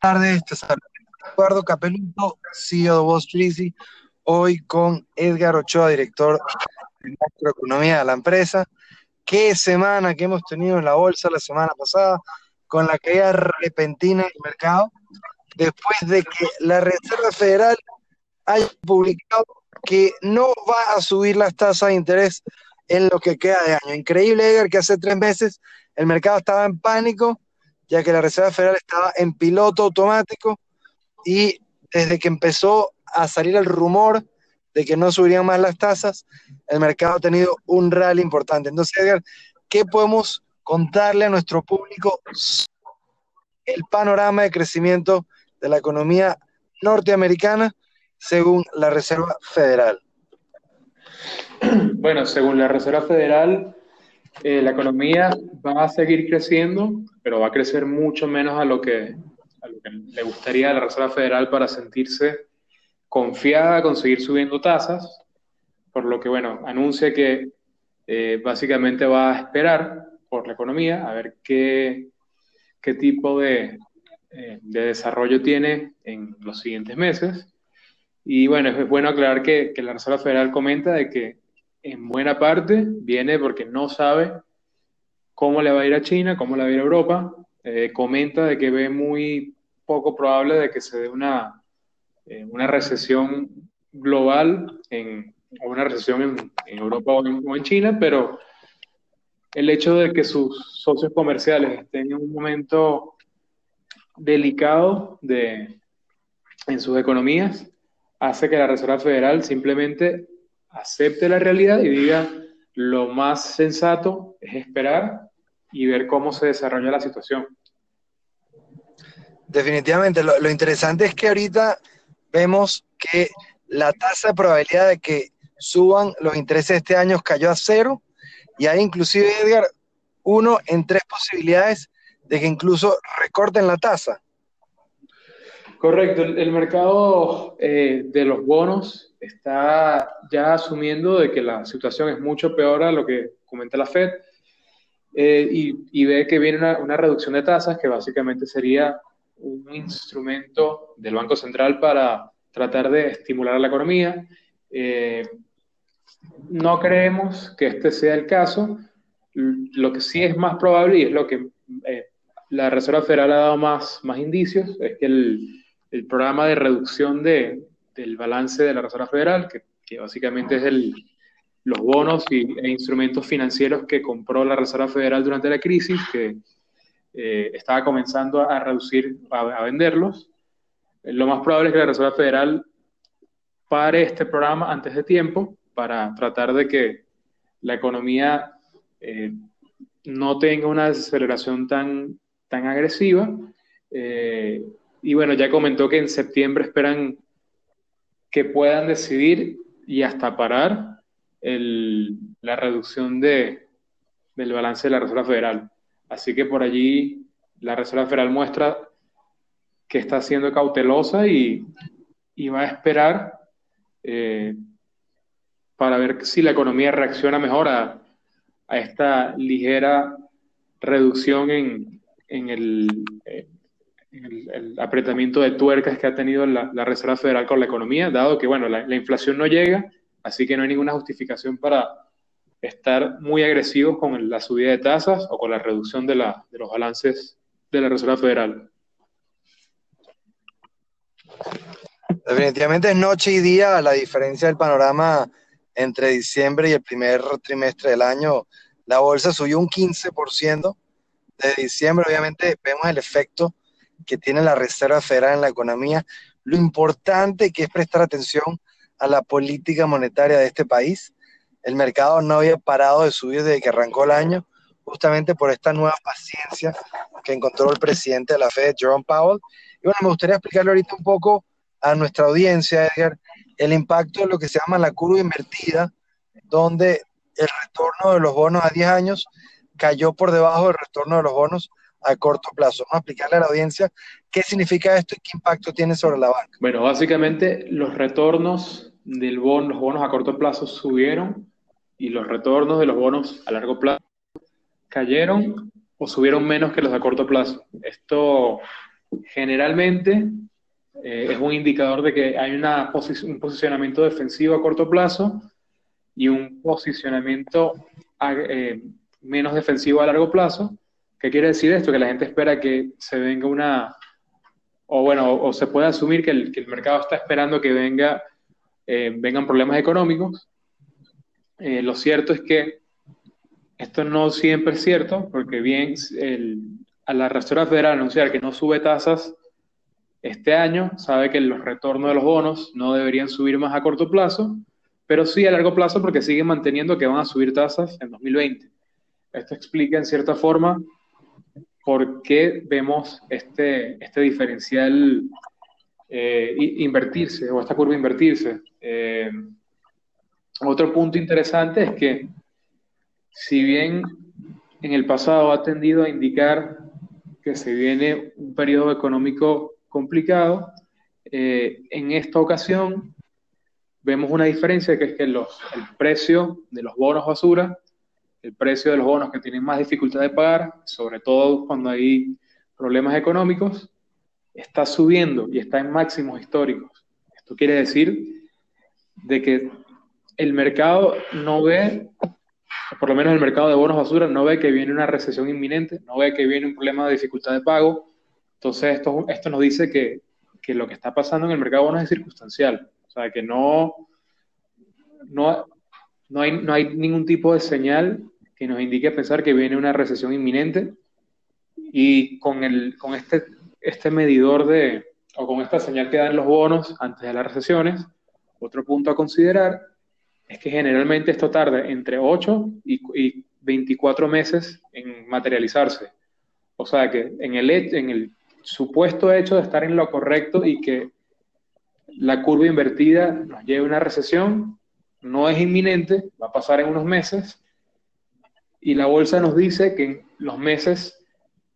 tardes, te saludo Eduardo Capeluto, CEO de Wall Street, hoy con Edgar Ochoa, director de macroeconomía de la empresa. Qué semana que hemos tenido en la bolsa la semana pasada, con la caída repentina del mercado, después de que la Reserva Federal haya publicado que no va a subir las tasas de interés en lo que queda de año. Increíble, Edgar, que hace tres meses el mercado estaba en pánico, ya que la Reserva Federal estaba en piloto automático y desde que empezó a salir el rumor de que no subirían más las tasas, el mercado ha tenido un rally importante. Entonces, Edgar, ¿qué podemos contarle a nuestro público el panorama de crecimiento de la economía norteamericana según la Reserva Federal? Bueno, según la Reserva Federal, eh, la economía va a seguir creciendo, pero va a crecer mucho menos a lo que, le gustaría a la Reserva Federal para sentirse confiada con seguir subiendo tasas, por lo que, bueno, anuncia que eh, básicamente va a esperar por la economía a ver qué, qué tipo de, eh, de desarrollo tiene en los siguientes meses. Y bueno, es bueno aclarar que, que la Reserva Federal comenta de que en buena parte viene porque no sabe cómo le va a ir a China, cómo le va a ir a Europa. Eh, comenta de que ve muy poco probable de que se dé una, eh, una recesión global en, o una recesión en, Europa o en, China, pero el hecho de que sus socios comerciales estén en un momento delicado de, en sus economías hace que la Reserva Federal simplemente acepte la realidad y diga lo más sensato es esperar y ver cómo se desarrolla la situación. Definitivamente, lo, interesante es que ahorita vemos que la tasa de probabilidad de que suban los intereses este año cayó a cero y hay inclusive, Edgar, uno en tres posibilidades de que incluso recorten la tasa. Correcto, el, mercado eh, de los bonos está ya asumiendo de que la situación es mucho peor a lo que comenta la Fed eh, y, ve que viene una, reducción de tasas que básicamente sería un instrumento del Banco Central para tratar de estimular la economía. Eh, no creemos que este sea el caso. Lo que sí es más probable y es lo que la Reserva Federal ha dado más, más indicios es que el, el programa de reducción de, del balance de la Reserva Federal, que, que básicamente es el, los bonos y, e instrumentos financieros que compró la Reserva Federal durante la crisis, que eh, estaba comenzando a, reducir, a, venderlos. Lo más probable es que la Reserva Federal pare este programa antes de tiempo para tratar de que la economía eh, no tenga una desaceleración tan, tan agresiva. Eh, y bueno, ya comentó que en septiembre esperan que puedan decidir y hasta parar la reducción de, del balance de la Reserva Federal. Así que por allí la Reserva Federal muestra que está siendo cautelosa y, va a esperar eh, para ver si la economía reacciona mejor a, esta ligera reducción en, en el, eh, el, apretamiento de tuercas que ha tenido la, Reserva Federal con la economía, dado que, bueno, la, inflación no llega, así que no hay ninguna justificación para estar muy agresivos con la subida de tasas o con la reducción de, de los balances de la Reserva Federal. Definitivamente es noche y día la diferencia del panorama entre diciembre y el primer trimestre del año. La bolsa subió un 15% de diciembre. Obviamente vemos el efecto que tiene la Reserva Federal en la economía, lo importante que es prestar atención a la política monetaria de este país. El mercado no había parado de subir desde que arrancó el año, justamente por esta nueva paciencia que encontró el presidente de la Fed, Jerome Powell. Y bueno, me gustaría explicarle ahorita un poco a nuestra audiencia, Edgar, el impacto de lo que se llama la curva invertida, donde el retorno de los bonos a 10 años cayó por debajo del retorno de los bonos a corto plazo. Vamos a explicarle a la audiencia qué significa esto y qué impacto tiene sobre la banca. Bueno, básicamente los retornos del bono, los bonos a corto plazo subieron y los retornos de los bonos a largo plazo cayeron o subieron menos que los a corto plazo. Esto generalmente eh, es un indicador de que hay una un posicionamiento defensivo a corto plazo y un posicionamiento eh, menos defensivo a largo plazo. ¿Qué quiere decir esto? Que la gente espera que se venga una, o bueno, o, se puede asumir que el, que el, mercado está esperando que venga, eh, vengan problemas económicos. lo cierto es que esto no siempre es cierto, porque bien el, a la Reserva Federal anunciar que no sube tasas este año, sabe que los retornos de los bonos no deberían subir más a corto plazo, pero sí a largo plazo porque siguen manteniendo que van a subir tasas en 2020. Esto explica en cierta forma por qué vemos este, este diferencial eh, invertirse o esta curva invertirse. Eh, otro punto interesante es que si bien en el pasado ha tendido a indicar que se viene un periodo económico complicado. Eh, en esta ocasión vemos una diferencia que es que los, el precio de los bonos basura, el precio de los bonos que tienen más dificultad de pagar, sobre todo cuando hay problemas económicos, está subiendo y está en máximos históricos. Esto quiere decir de que el mercado no ve por lo menos el mercado de bonos basura no ve que viene una recesión inminente, no ve que viene un problema de dificultad de pago. Entonces, esto, esto nos dice que, que lo que está pasando en el mercado de bonos es circunstancial. O sea, que no, no, no, hay, no hay ningún tipo de señal que nos indique pensar que viene una recesión inminente. Y con, el, con este, este medidor de, o con esta señal que dan los bonos antes de las recesiones, otro punto a considerar es que generalmente esto tarda entre 8 y, 24 meses en materializarse. O sea que en el, en el supuesto hecho de estar en lo correcto y que la curva invertida nos lleve a una recesión, no es inminente, va a pasar en unos meses, y la bolsa nos dice que en los meses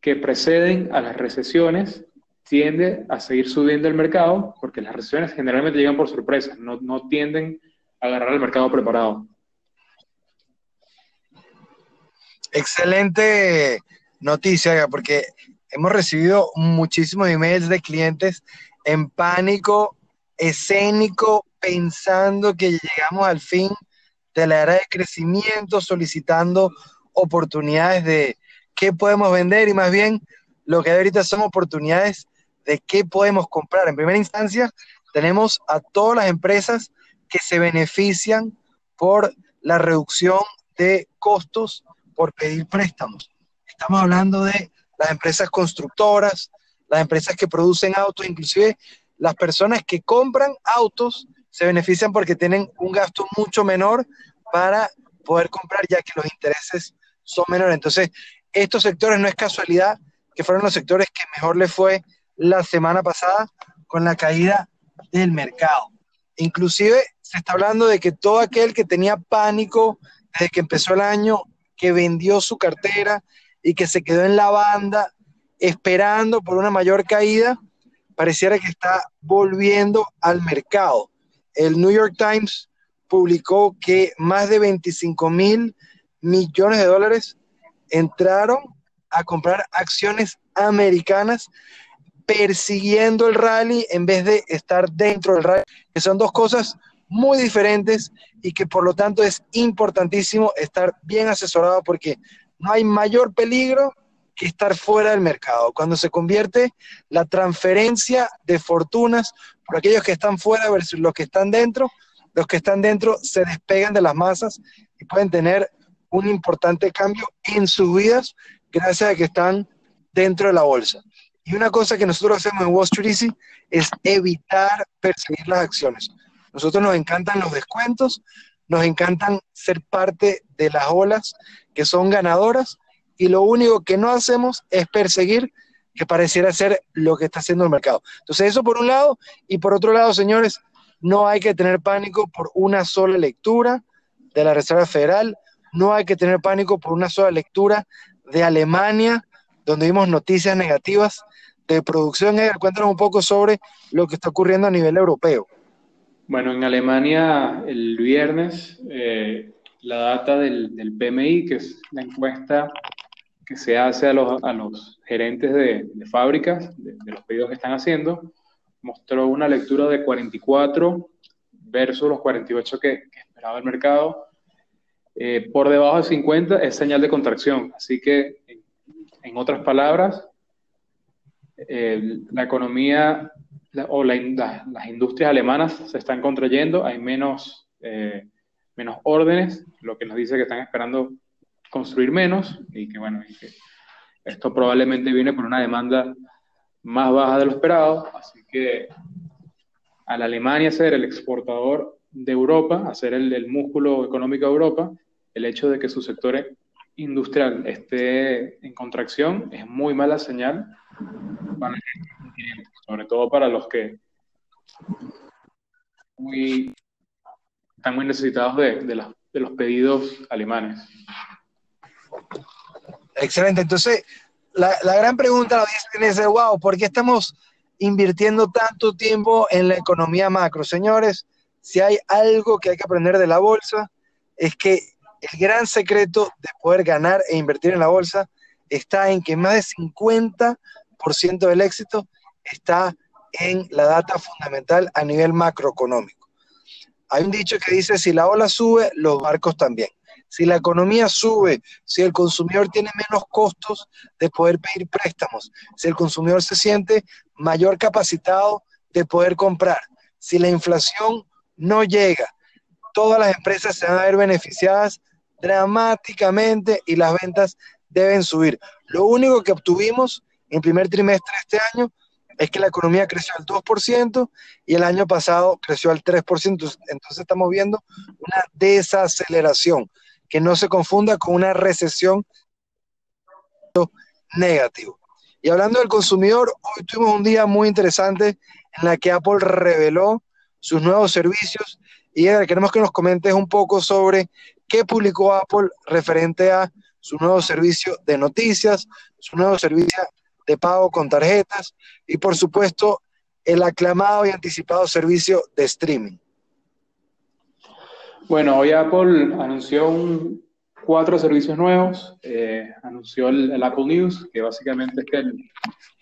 que preceden a las recesiones tiende a seguir subiendo el mercado, porque las recesiones generalmente llegan por sorpresa, no, no tienden agarrar el mercado preparado. Excelente noticia, porque hemos recibido muchísimos emails de clientes en pánico escénico, pensando que llegamos al fin de la era de crecimiento, solicitando oportunidades de qué podemos vender y más bien lo que ahorita son oportunidades de qué podemos comprar. En primera instancia, tenemos a todas las empresas que se benefician por la reducción de costos por pedir préstamos. Estamos hablando de las empresas constructoras, las empresas que producen autos, inclusive las personas que compran autos se benefician porque tienen un gasto mucho menor para poder comprar ya que los intereses son menores. Entonces, estos sectores no es casualidad que fueron los sectores que mejor le fue la semana pasada con la caída del mercado. Inclusive se está hablando de que todo aquel que tenía pánico desde que empezó el año, que vendió su cartera y que se quedó en la banda esperando por una mayor caída, pareciera que está volviendo al mercado. El New York Times publicó que más de 25 mil millones de dólares entraron a comprar acciones americanas persiguiendo el rally en vez de estar dentro del rally, que son dos cosas muy diferentes y que por lo tanto es importantísimo estar bien asesorado porque no hay mayor peligro que estar fuera del mercado. Cuando se convierte la transferencia de fortunas por aquellos que están fuera versus los que están dentro, los que están dentro se despegan de las masas y pueden tener un importante cambio en sus vidas gracias a que están dentro de la bolsa. Y una cosa que nosotros hacemos en Wall Street Easy es evitar perseguir las acciones. Nosotros nos encantan los descuentos, nos encantan ser parte de las olas que son ganadoras y lo único que no hacemos es perseguir que pareciera ser lo que está haciendo el mercado. Entonces eso por un lado y por otro lado, señores, no hay que tener pánico por una sola lectura de la Reserva Federal, no hay que tener pánico por una sola lectura de Alemania, donde vimos noticias negativas de producción. cuéntanos un poco sobre lo que está ocurriendo a nivel europeo. Bueno, en Alemania el viernes eh, la data del, PMI, que es la encuesta que se hace a los, a los gerentes de, fábricas, de, los pedidos que están haciendo, mostró una lectura de 44 versus los 48 que, esperaba el mercado. Eh, por debajo de 50 es señal de contracción. Así que, en, otras palabras, la economía o las industrias alemanas se están contrayendo, hay menos, eh, menos órdenes, lo que nos dice que están esperando construir menos y que, bueno, y que esto probablemente viene por una demanda más baja de lo esperado, así que a la Alemania ser el exportador de Europa, a ser el, músculo económico de Europa, el hecho de que su sector industrial esté en contracción es muy mala señal para el continente, sobre todo para los que están muy necesitados de, de los pedidos alemanes. Excelente. Entonces, la, gran pregunta la dicen es, wow, ¿por qué estamos invirtiendo tanto tiempo en la economía macro? Señores, si hay algo que hay que aprender de la bolsa, es que el gran secreto de poder ganar e invertir en la bolsa está en que más de 50% del éxito está en la data fundamental a nivel macroeconómico. Hay un dicho que dice, si la ola sube, los barcos también si la economía sube, si el consumidor tiene menos costos de poder pedir préstamos, si el consumidor se siente mayor capacitado de poder comprar, si la inflación no llega, todas las empresas se van a ver beneficiadas dramáticamente y las ventas deben subir. Lo único que obtuvimos en primer trimestre de este año es que la economía creció al 2% y el año pasado creció al 3%. Entonces estamos viendo una desaceleración que no se confunda con una recesión negativa. Y hablando del consumidor, hoy tuvimos un día muy interesante en la que Apple reveló sus nuevos servicios y queremos que nos comentes un poco sobre qué publicó Apple referente a su nuevo servicio de noticias, su nuevo servicio de pago con tarjetas y por supuesto el aclamado y anticipado servicio de streaming. Bueno, hoy Apple anunció cuatro servicios nuevos. Eh, anunció el, Apple News, que básicamente es que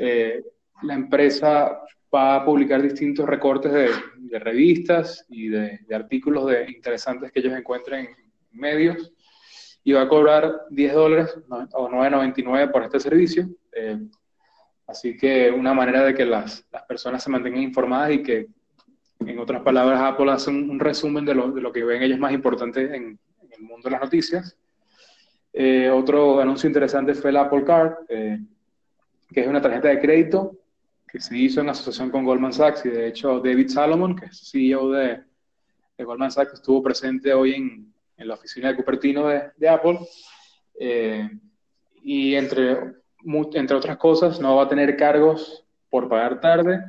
eh, la empresa va a publicar distintos recortes de, revistas y de, artículos de interesantes que ellos encuentren en medios y va a cobrar 10 dólares o 9.99 por este servicio. Eh, así que una manera de que las, las personas se mantengan informadas y que en otras palabras, Apple hace un, resumen de lo, de lo, que ven ellos más importante en, el mundo de las noticias. Eh, otro anuncio interesante fue el Apple Card, eh, que es una tarjeta de crédito que se hizo en asociación con Goldman Sachs y de hecho David Salomon, que es CEO de, de Goldman Sachs, estuvo presente hoy en, en la oficina de Cupertino de, de Apple. Eh, y entre, entre otras cosas, no va a tener cargos por pagar tarde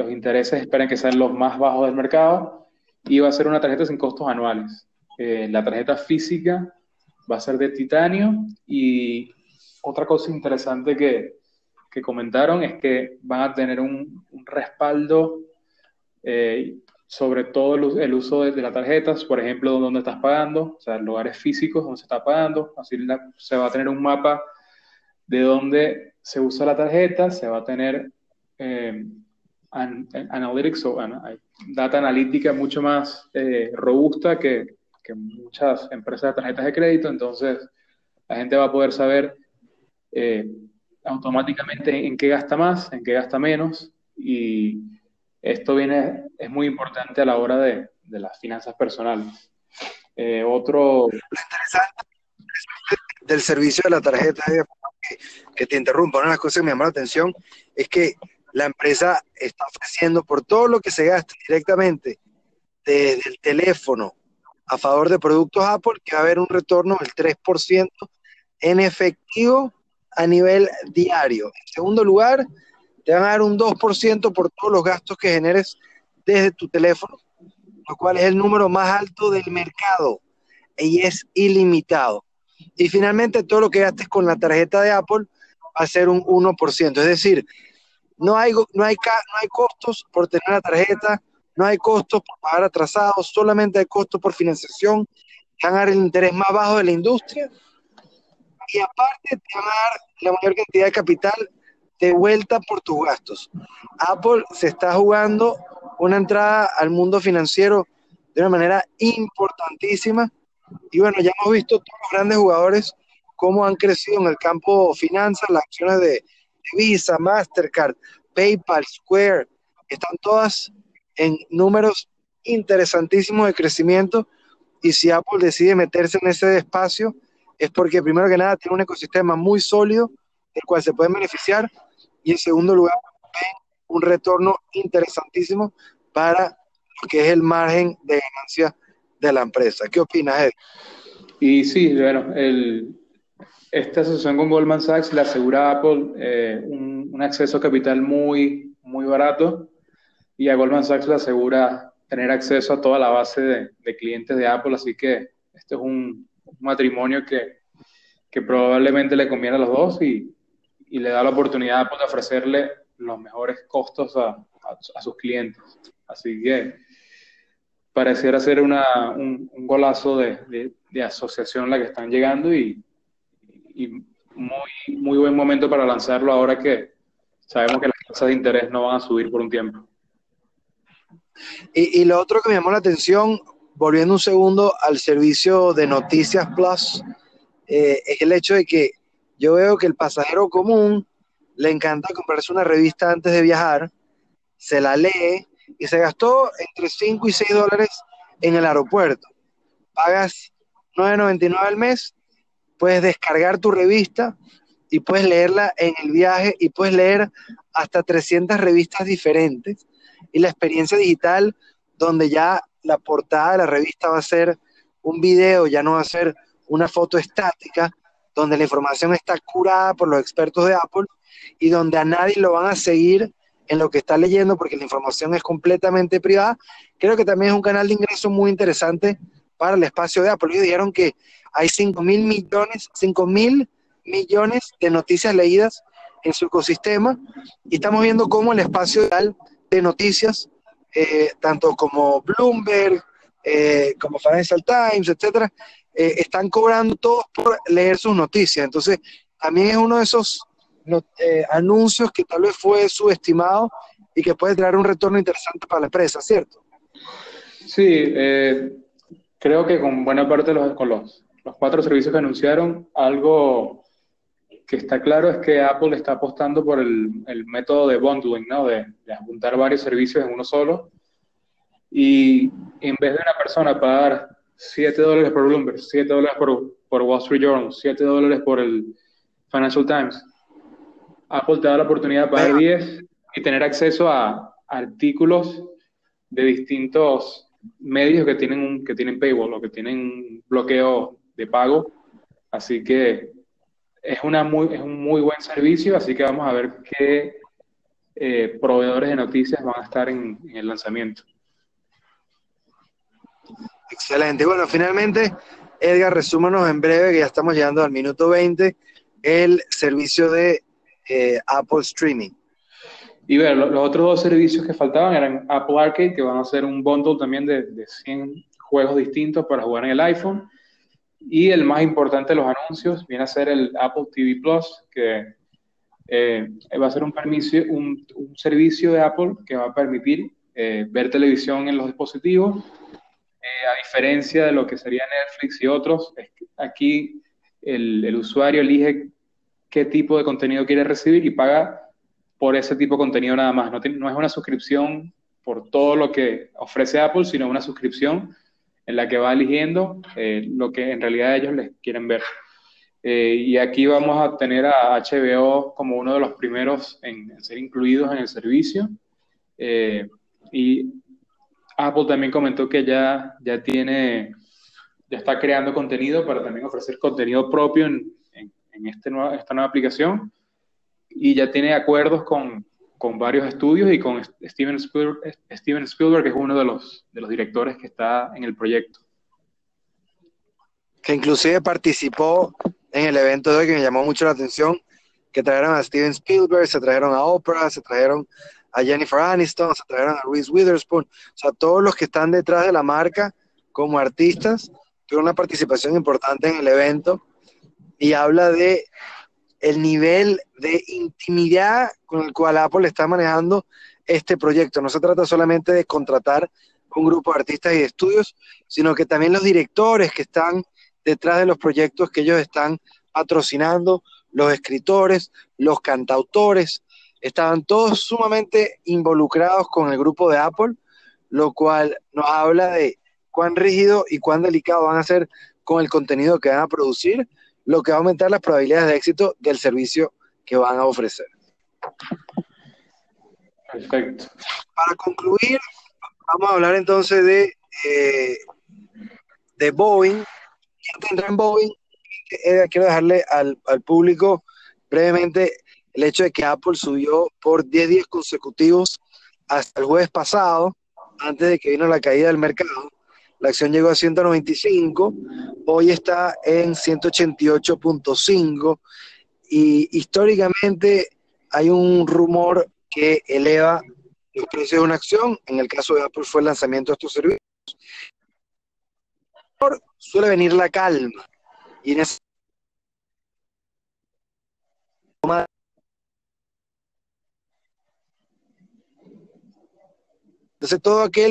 los intereses esperan que sean los más bajos del mercado y va a ser una tarjeta sin costos anuales. Eh, la tarjeta física va a ser de titanio y otra cosa interesante que, que comentaron es que van a tener un, respaldo eh, sobre todo el, uso de, las tarjetas, por ejemplo, donde estás pagando, o sea, lugares físicos donde se está pagando, así se va a tener un mapa de dónde se usa la tarjeta, se va a tener eh, analytics o data analítica mucho más eh, robusta que, que, muchas empresas de tarjetas de crédito, entonces la gente va a poder saber eh, automáticamente en qué gasta más, en qué gasta menos, y esto viene, es muy importante a la hora de, de las finanzas personales. Eh, otro... Lo interesante del servicio de la tarjeta, que, que te interrumpa, una de las cosas que me llamó la atención es que la empresa está ofreciendo por todo lo que se gasta directamente desde el teléfono a favor de productos Apple, que va a haber un retorno del 3% en efectivo a nivel diario. En segundo lugar, te van a dar un 2% por todos los gastos que generes desde tu teléfono, lo cual es el número más alto del mercado y es ilimitado. Y finalmente, todo lo que gastes con la tarjeta de Apple va a ser un 1%. Es decir, no hay, no, hay, no hay costos por tener la tarjeta, no hay costos por pagar atrasados, solamente hay costos por financiación, ganar el interés más bajo de la industria y aparte te van a dar la mayor cantidad de capital de vuelta por tus gastos. Apple se está jugando una entrada al mundo financiero de una manera importantísima. Y bueno, ya hemos visto todos los grandes jugadores cómo han crecido en el campo finanzas, las acciones de, Visa, Mastercard, PayPal, Square, están todas en números interesantísimos de crecimiento. Y si Apple decide meterse en ese espacio, es porque primero que nada tiene un ecosistema muy sólido del cual se pueden beneficiar y en segundo lugar un retorno interesantísimo para lo que es el margen de ganancia de la empresa. ¿Qué opinas, Ed? Y sí, bueno, esta asociación con Goldman Sachs le asegura a Apple eh, un, acceso a capital muy, muy barato y a Goldman Sachs le asegura tener acceso a toda la base de, de clientes de Apple, así que este es un, matrimonio que, que, probablemente le conviene a los dos y, y le da la oportunidad de ofrecerle los mejores costos a, a, sus clientes. Así que pareciera ser una, un, un, golazo de, de, asociación la que están llegando y, y, muy, muy buen momento para lanzarlo ahora que sabemos que las tasas de interés no van a subir por un tiempo. Y, y lo otro que me llamó la atención, volviendo un segundo al servicio de Noticias Plus, eh, es el hecho de que yo veo que el pasajero común le encanta comprarse una revista antes de viajar, se la lee y se gastó entre 5 y 6 dólares en el aeropuerto. Pagas 9.99 al mes, puedes descargar tu revista y puedes leerla en el viaje y puedes leer hasta 300 revistas diferentes. Y la experiencia digital, donde ya la portada de la revista va a ser un video, ya no va a ser una foto estática, donde la información está curada por los expertos de Apple y donde a nadie lo van a seguir en lo que está leyendo porque la información es completamente privada. Creo que también es un canal de ingreso muy interesante para el espacio de Apple. Ellos dijeron que hay 5 mil millones, 5 mil millones de noticias leídas en su ecosistema y estamos viendo cómo el espacio de noticias, eh, tanto como Bloomberg, eh, como Financial Times, etcétera, eh, están cobrando todos por leer sus noticias. Entonces, también es uno de esos eh, anuncios que tal vez fue subestimado y que puede traer un retorno interesante para la empresa, ¿cierto? Sí, creo que con buena parte de los, con los, los cuatro servicios que anunciaron, algo que está claro es que Apple está apostando por el, el método de bundling, ¿no? De, de, juntar varios servicios en uno solo. Y en vez de una persona pagar 7 dólares por Bloomberg, 7 dólares por, por Wall Street Journal, 7 dólares por el Financial Times. Apple te da la oportunidad de pagar 10 y tener acceso a artículos de distintos medios que tienen un, que tienen paywall o que tienen bloqueo de pago. Así que es, una muy, es un muy buen servicio, así que vamos a ver qué eh, proveedores de noticias van a estar en, en el lanzamiento. Excelente. Bueno, finalmente, Edgar, resúmanos en breve, que ya estamos llegando al minuto 20, el servicio de eh, Apple Streaming. Y bueno, los, otros dos servicios que faltaban eran Apple Arcade, que van a ser un bundle también de, de 100 juegos distintos para jugar en el iPhone. Y el más importante de los anuncios viene a ser el Apple TV Plus, que eh, va a ser un, permiso, un, un, servicio de Apple que va a permitir eh, ver televisión en los dispositivos eh, a diferencia de lo que sería Netflix y otros, aquí el, el, usuario elige qué tipo de contenido quiere recibir y paga por ese tipo de contenido nada más. No, no es una suscripción por todo lo que ofrece Apple, sino una suscripción en la que va eligiendo eh, lo que en realidad ellos les quieren ver. Eh, y aquí vamos a tener a HBO como uno de los primeros en, ser incluidos en el servicio. Eh, y Apple también comentó que ya, ya tiene, ya está creando contenido para también ofrecer contenido propio en, en, en este nueva, esta nueva aplicación y ya tiene acuerdos con, con varios estudios y con Steven Spielberg, Steven Spielberg, que es uno de los, de los directores que está en el proyecto. Que inclusive participó en el evento de hoy que me llamó mucho la atención, que trajeron a Steven Spielberg, se trajeron a Oprah, se trajeron a Jennifer Aniston, se trajeron a Reese Witherspoon, o sea, todos los que están detrás de la marca como artistas tuvieron una participación importante en el evento y habla de el nivel de intimidad con el cual Apple está manejando este proyecto. No se trata solamente de contratar un grupo de artistas y de estudios, sino que también los directores que están detrás de los proyectos que ellos están patrocinando, los escritores, los cantautores, estaban todos sumamente involucrados con el grupo de Apple, lo cual nos habla de cuán rígido y cuán delicado van a ser con el contenido que van a producir, lo que va a aumentar las probabilidades de éxito del servicio que van a ofrecer. Perfecto. Para concluir, vamos a hablar entonces de, eh, de Boeing. ¿Quién tendrá en Boeing? Eh, quiero dejarle al, al, público brevemente el hecho de que Apple subió por 10 días consecutivos hasta el jueves pasado, antes de que vino la caída del mercado. La acción llegó a 195, hoy está en 188.5 y históricamente hay un rumor que eleva los precios de una acción. En el caso de Apple fue el lanzamiento de estos servicios. Suele venir la calma y en ese entonces todo aquel